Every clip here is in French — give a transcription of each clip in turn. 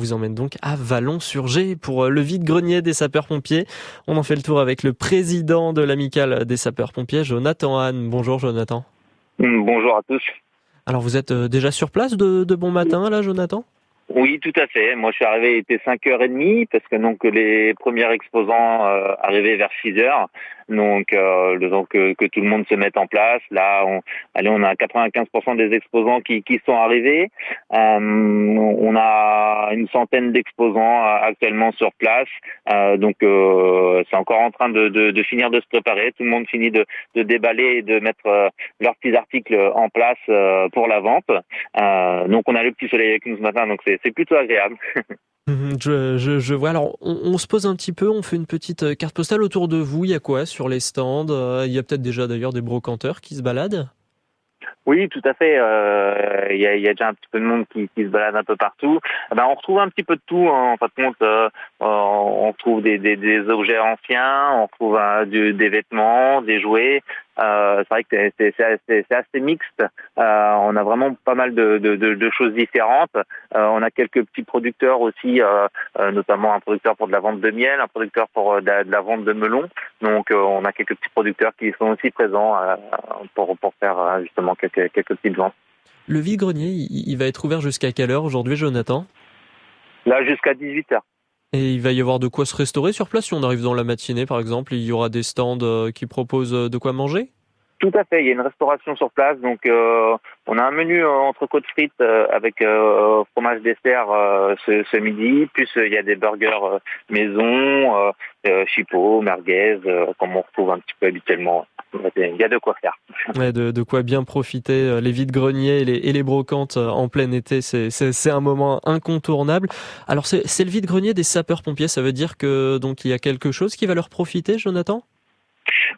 Vous emmène donc à Vallon-sur-G pour le vide-grenier des sapeurs-pompiers. On en fait le tour avec le président de l'amicale des sapeurs-pompiers, Jonathan Anne. Bonjour Jonathan. Bonjour à tous. Alors vous êtes déjà sur place de, de bon matin là Jonathan? Oui, tout à fait. Moi, je suis arrivé, il était 5h30 parce que donc les premiers exposants euh, arrivaient vers 6h. Donc, euh, le temps que, que, tout le monde se mette en place. Là, on, allez, on a 95% des exposants qui, qui sont arrivés. Euh, on a une centaine d'exposants euh, actuellement sur place. Euh, donc, euh, c'est encore en train de, de, de, finir de se préparer. Tout le monde finit de, de déballer et de mettre leurs petits articles en place pour la vente. donc, on a le petit soleil avec nous ce matin, donc c'est plutôt agréable. Mhm, je, vois. Alors, on, se pose un petit peu, on fait une petite euh, carte postale autour de vous. Il y a quoi sur les stands euh, Il y a peut-être déjà d'ailleurs des brocanteurs qui se baladent oui, tout à fait. Euh, il y, a, déjà un petit peu de monde qui, se balade un peu partout. Eh ben, on retrouve un petit peu de tout. Hein. En fin de compte, on retrouve des, des, des, objets anciens, on retrouve euh, du, des vêtements, des jouets. Euh, c'est vrai que c'est assez, assez, mixte. Euh, on a vraiment pas mal de, de, de choses différentes. on a quelques petits producteurs aussi, notamment un producteur pour de la vente de miel, un producteur pour de la, de la vente de melons. Donc, on a quelques petits producteurs qui sont aussi présents pour, pour faire justement quelques quelques, petites ventes. Le vide-grenier, il va être ouvert jusqu'à quelle heure aujourd'hui, Jonathan? Là, jusqu'à 18h. Et il va y avoir de quoi se restaurer sur place si on arrive dans la matinée, par exemple. Il y aura des stands euh, qui proposent euh, de quoi manger? Tout à fait, il y a une restauration sur place, donc euh, on a un menu entre côtes frites avec fromage dessert ce, ce, midi, plus il y a des burgers maison, chipot, merguez, comme on retrouve un petit peu habituellement il y a de quoi faire. Ouais, de, de, quoi bien profiter. Euh, les vides-greniers et les, et les, brocantes euh, en plein été, c'est un moment incontournable. Alors c'est le vide-grenier des sapeurs-pompiers, ça veut dire que donc il y a quelque chose qui va leur profiter, Jonathan?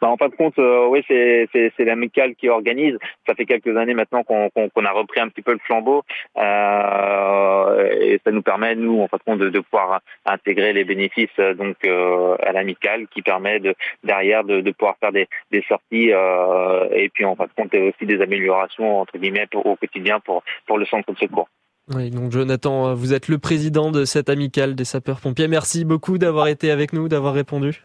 Bah, en fin de compte, euh, oui, c'est c'est l'amicale qui organise. Ça fait quelques années maintenant qu'on qu'on a repris un petit peu le flambeau euh, et ça nous permet nous en fin de compte de, de pouvoir intégrer les bénéfices euh, donc euh, à l'amicale qui permet de derrière de, de pouvoir faire des, des sorties euh, et puis en fin de compte aussi des améliorations entre guillemets pour, au quotidien pour pour le centre de secours. Oui, donc Jonathan, vous êtes le président de cette amicale des sapeurs-pompiers. Merci beaucoup d'avoir été avec nous, d'avoir répondu.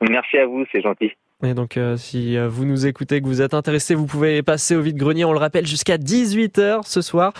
Merci à vous, c'est gentil. Et donc, euh, si euh, vous nous écoutez, que vous êtes intéressé, vous pouvez passer au vide-grenier. On le rappelle jusqu'à 18h ce soir.